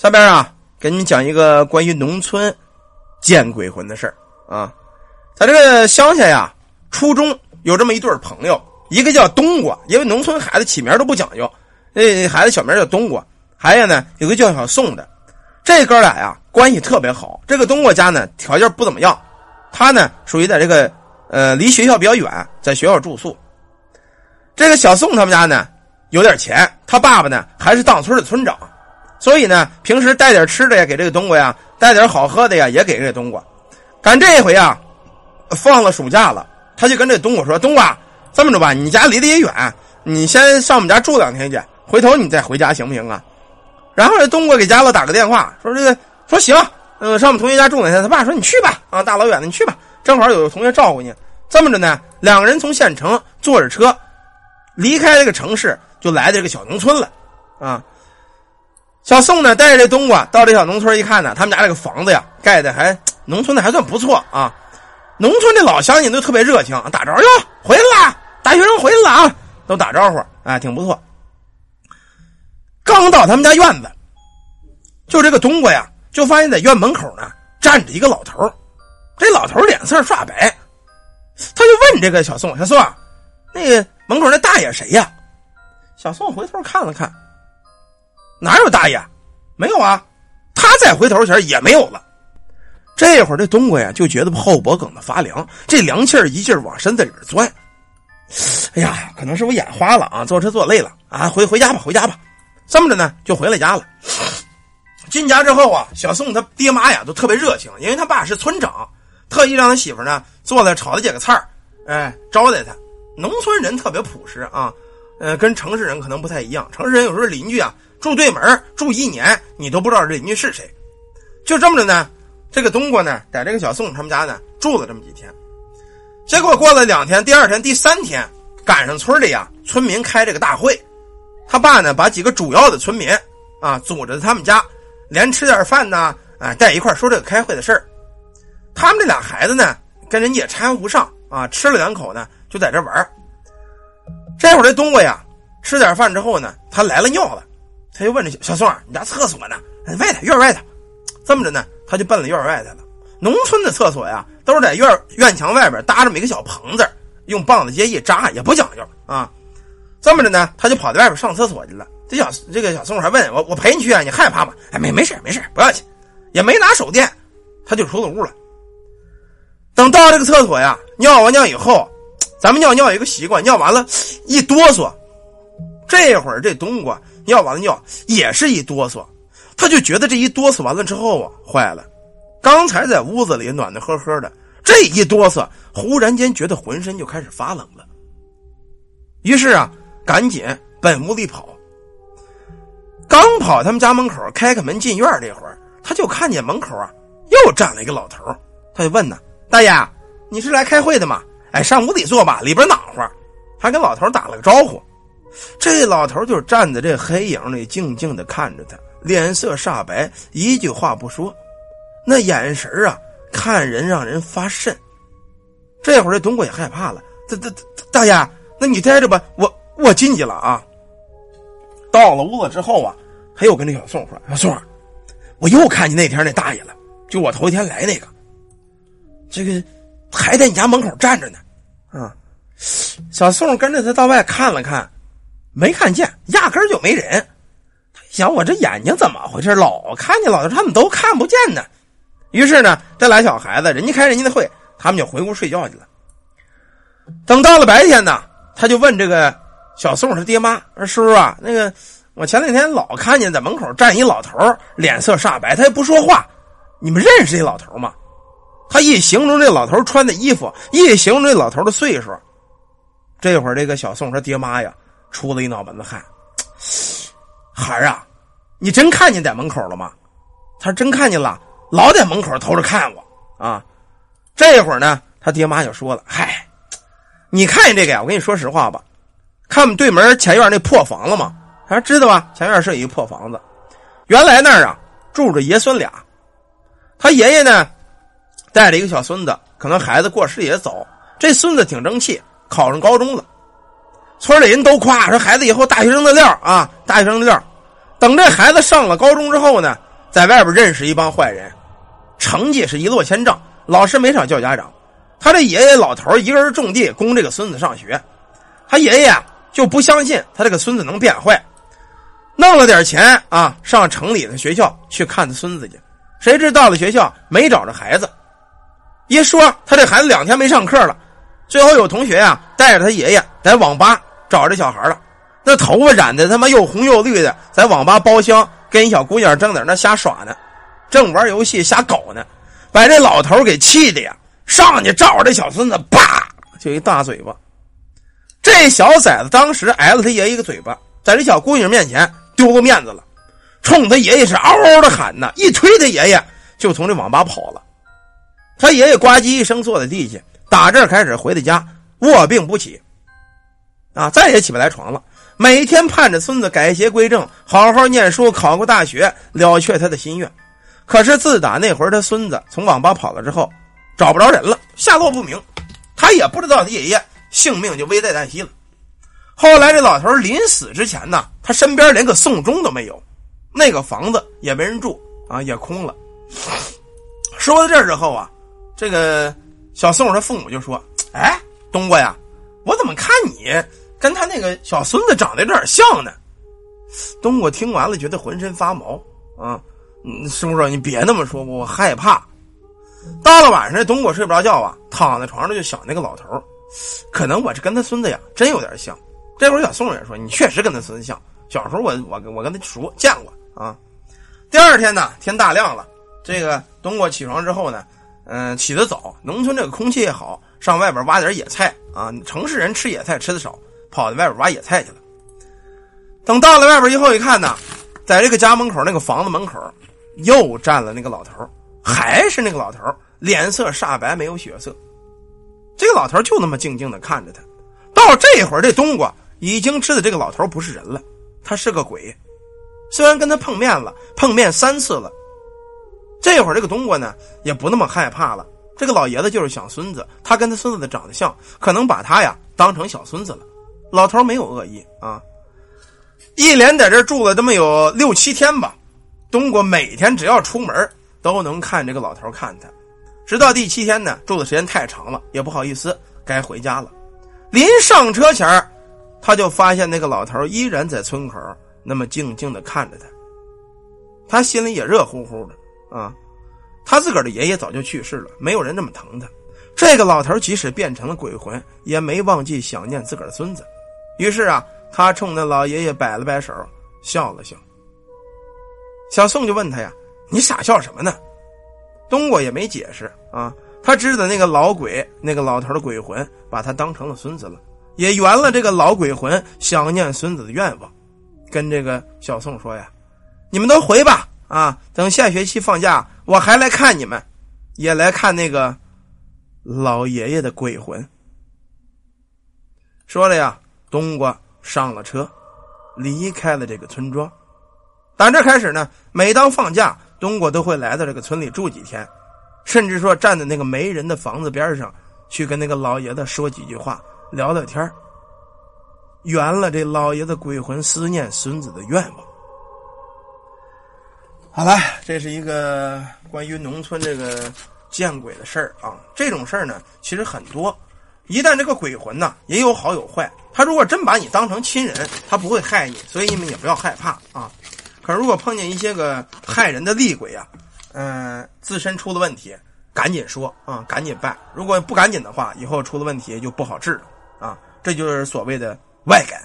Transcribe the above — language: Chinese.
下边啊，给你们讲一个关于农村见鬼魂的事儿啊。在这个乡下呀，初中有这么一对朋友，一个叫冬瓜，因为农村孩子起名都不讲究，那孩子小名叫冬瓜。还有呢，有个叫小宋的，这哥俩呀关系特别好。这个冬瓜家呢条件不怎么样，他呢属于在这个呃离学校比较远，在学校住宿。这个小宋他们家呢有点钱，他爸爸呢还是当村的村长。所以呢，平时带点吃的呀，给这个冬瓜呀；带点好喝的呀，也给这个冬瓜。赶这一回啊，放了暑假了，他就跟这冬瓜说：“冬瓜，这么着吧，你家离得也远，你先上我们家住两天去，回头你再回家行不行啊？”然后这冬瓜给家乐打个电话，说：“这个说行，嗯，上我们同学家住两天。”他爸说：“你去吧，啊，大老远的你去吧，正好有个同学照顾你。”这么着呢，两个人从县城坐着车离开这个城市，就来这个小农村了，啊。小宋呢，带着这冬瓜到这小农村一看呢，他们家这个房子呀，盖的还 农村的还算不错啊。农村的老乡亲都特别热情，打招呼哟，回来了，大学生回来了啊，都打招呼，哎，挺不错。刚到他们家院子，就这个冬瓜呀，就发现在院门口呢站着一个老头这老头脸色刷白，他就问这个小宋：“小宋，那个门口那大爷谁呀？”小宋回头看了看。哪有大爷？没有啊！他再回头前也没有了。这会儿这冬瓜呀就觉得后脖梗子发凉，这凉气儿一劲儿往身子里面钻。哎呀，可能是我眼花了啊！坐车坐累了啊，回回家吧，回家吧。这么着呢，就回了家了。进家之后啊，小宋他爹妈呀都特别热情，因为他爸是村长，特意让他媳妇呢做了炒了几个菜哎，招待他。农村人特别朴实啊，呃，跟城市人可能不太一样。城市人有时候邻居啊。住对门住一年，你都不知道这邻居是谁。就这么着呢，这个冬瓜呢，在这个小宋他们家呢住了这么几天。结果过了两天，第二天、第三天，赶上村里啊村民开这个大会，他爸呢把几个主要的村民啊组织他们家，连吃点饭呢，啊带一块说这个开会的事。他们这俩孩子呢，跟人家也掺和不上啊，吃了两口呢，就在这玩这会儿这冬瓜呀，吃点饭之后呢，他来了尿了。他就问这小宋你家厕所呢？外头院外头。这么着呢，他就奔了院外头了。农村的厕所呀，都是在院院墙外边搭这么一个小棚子，用棒子接一扎，也不讲究啊。这么着呢，他就跑到外边上厕所去了。这小这个小宋还问我：“我陪你去啊？你害怕吗？”哎，没没事没事不要紧，也没拿手电，他就出了屋了。等到这个厕所呀，尿完尿以后，咱们尿尿有一个习惯，尿完了，一哆嗦。这会儿这冬瓜。尿完了尿也是一哆嗦，他就觉得这一哆嗦完了之后啊，坏了。刚才在屋子里暖暖和和的，这一哆嗦，忽然间觉得浑身就开始发冷了。于是啊，赶紧奔屋里跑。刚跑他们家门口，开开门进院这会儿，他就看见门口啊又站了一个老头他就问呢：“大爷，你是来开会的吗？哎，上屋里坐吧，里边暖和。”还跟老头打了个招呼。这老头就站在这黑影里，静静的看着他，脸色煞白，一句话不说，那眼神啊，看人让人发瘆。这会儿这东瓜也害怕了，大大大爷，那你待着吧，我我进去了啊。到了屋子之后啊，他又跟这小宋说：“小宋，我又看见那天那大爷了，就我头一天来那个，这个还在你家门口站着呢。”啊，小宋跟着他到外看了看。没看见，压根儿就没人。他想，我这眼睛怎么回事？老看见老头，他们都看不见呢。于是呢，这俩小孩子，人家开人家的会，他们就回屋睡觉去了。等到了白天呢，他就问这个小宋他爹妈说：“叔叔啊，那个我前两天老看见在门口站一老头，脸色煞白，他也不说话。你们认识这老头吗？”他一形容这老头穿的衣服，一形容这老头的岁数。这会儿，这个小宋他爹妈呀。出了一脑门子汗，孩儿啊，你真看见在门口了吗？他说真看见了，老在门口偷着看我啊。这会儿呢，他爹妈就说了：“嗨，你看见这个呀？我跟你说实话吧，看我们对门前院那破房了吗？他说知道吧，前院是有一个破房子，原来那儿啊住着爷孙俩，他爷爷呢带着一个小孙子，可能孩子过世也早，这孙子挺争气，考上高中了。”村里人都夸说孩子以后大学生的料啊，大学生的料。等这孩子上了高中之后呢，在外边认识一帮坏人，成绩是一落千丈，老师没少叫家长。他这爷爷老头一个人种地供这个孙子上学，他爷爷就不相信他这个孙子能变坏，弄了点钱啊，上城里的学校去看他孙子去。谁知到了学校没找着孩子，一说他这孩子两天没上课了。最后有同学呀带着他爷爷在网吧找这小孩了，那头发染的他妈又红又绿的，在网吧包厢跟一小姑娘正在那瞎耍呢，正玩游戏瞎搞呢，把这老头给气的呀，上去照着这小孙子啪就一大嘴巴。这小崽子当时挨了他爷爷一个嘴巴，在这小姑娘面前丢了面子了，冲他爷爷是嗷嗷的喊呐，一推他爷爷就从这网吧跑了。他爷爷呱唧一声坐在地下。打这开始回到家卧病不起，啊，再也起不来床了。每天盼着孙子改邪归正，好好念书，考个大学，了却他的心愿。可是自打那会儿他孙子从网吧跑了之后，找不着人了，下落不明。他也不知道他爷爷性命就危在旦夕了。后来这老头临死之前呢，他身边连个送终都没有，那个房子也没人住啊，也空了。说到这儿之后啊，这个。小宋他父母就说：“哎，东瓜呀，我怎么看你跟他那个小孙子长得有点像呢？”东瓜听完了，觉得浑身发毛啊！师傅说：“你别那么说，我害怕。”到了晚上，东瓜睡不着觉啊，躺在床上就想那个老头可能我是跟他孙子呀，真有点像。这会儿小宋也说：“你确实跟他孙子像，小时候我我我跟他熟见过啊。”第二天呢，天大亮了，这个东瓜起床之后呢。嗯，起得早，农村这个空气也好，上外边挖点野菜啊。城市人吃野菜吃的少，跑到外边挖野菜去了。等到了外边以后一看呢，在这个家门口那个房子门口，又站了那个老头还是那个老头脸色煞白，没有血色。这个老头就那么静静的看着他。到这会儿，这冬瓜已经知道这个老头不是人了，他是个鬼。虽然跟他碰面了，碰面三次了。这会儿这个冬瓜呢也不那么害怕了。这个老爷子就是小孙子，他跟他孙子的长得像，可能把他呀当成小孙子了。老头没有恶意啊，一连在这住了这么有六七天吧。冬瓜每天只要出门都能看这个老头看他，直到第七天呢，住的时间太长了，也不好意思该回家了。临上车前他就发现那个老头依然在村口那么静静的看着他，他心里也热乎乎的。啊，他自个儿的爷爷早就去世了，没有人那么疼他。这个老头即使变成了鬼魂，也没忘记想念自个儿的孙子。于是啊，他冲那老爷爷摆了摆手，笑了笑。小宋就问他呀：“你傻笑什么呢？”冬瓜也没解释啊，他知道那个老鬼，那个老头的鬼魂把他当成了孙子了，也圆了这个老鬼魂想念孙子的愿望，跟这个小宋说呀：“你们都回吧。”啊！等下学期放假，我还来看你们，也来看那个老爷爷的鬼魂。说了呀，冬瓜上了车，离开了这个村庄。打这开始呢，每当放假，冬瓜都会来到这个村里住几天，甚至说站在那个没人的房子边上，去跟那个老爷子说几句话，聊聊天圆了这老爷子鬼魂思念孙子的愿望。好了，这是一个关于农村这个见鬼的事儿啊。这种事儿呢，其实很多。一旦这个鬼魂呢，也有好有坏。他如果真把你当成亲人，他不会害你，所以你们也不要害怕啊。可是如果碰见一些个害人的厉鬼啊，嗯，自身出了问题，赶紧说啊，赶紧办。如果不赶紧的话，以后出了问题就不好治了啊。这就是所谓的外感。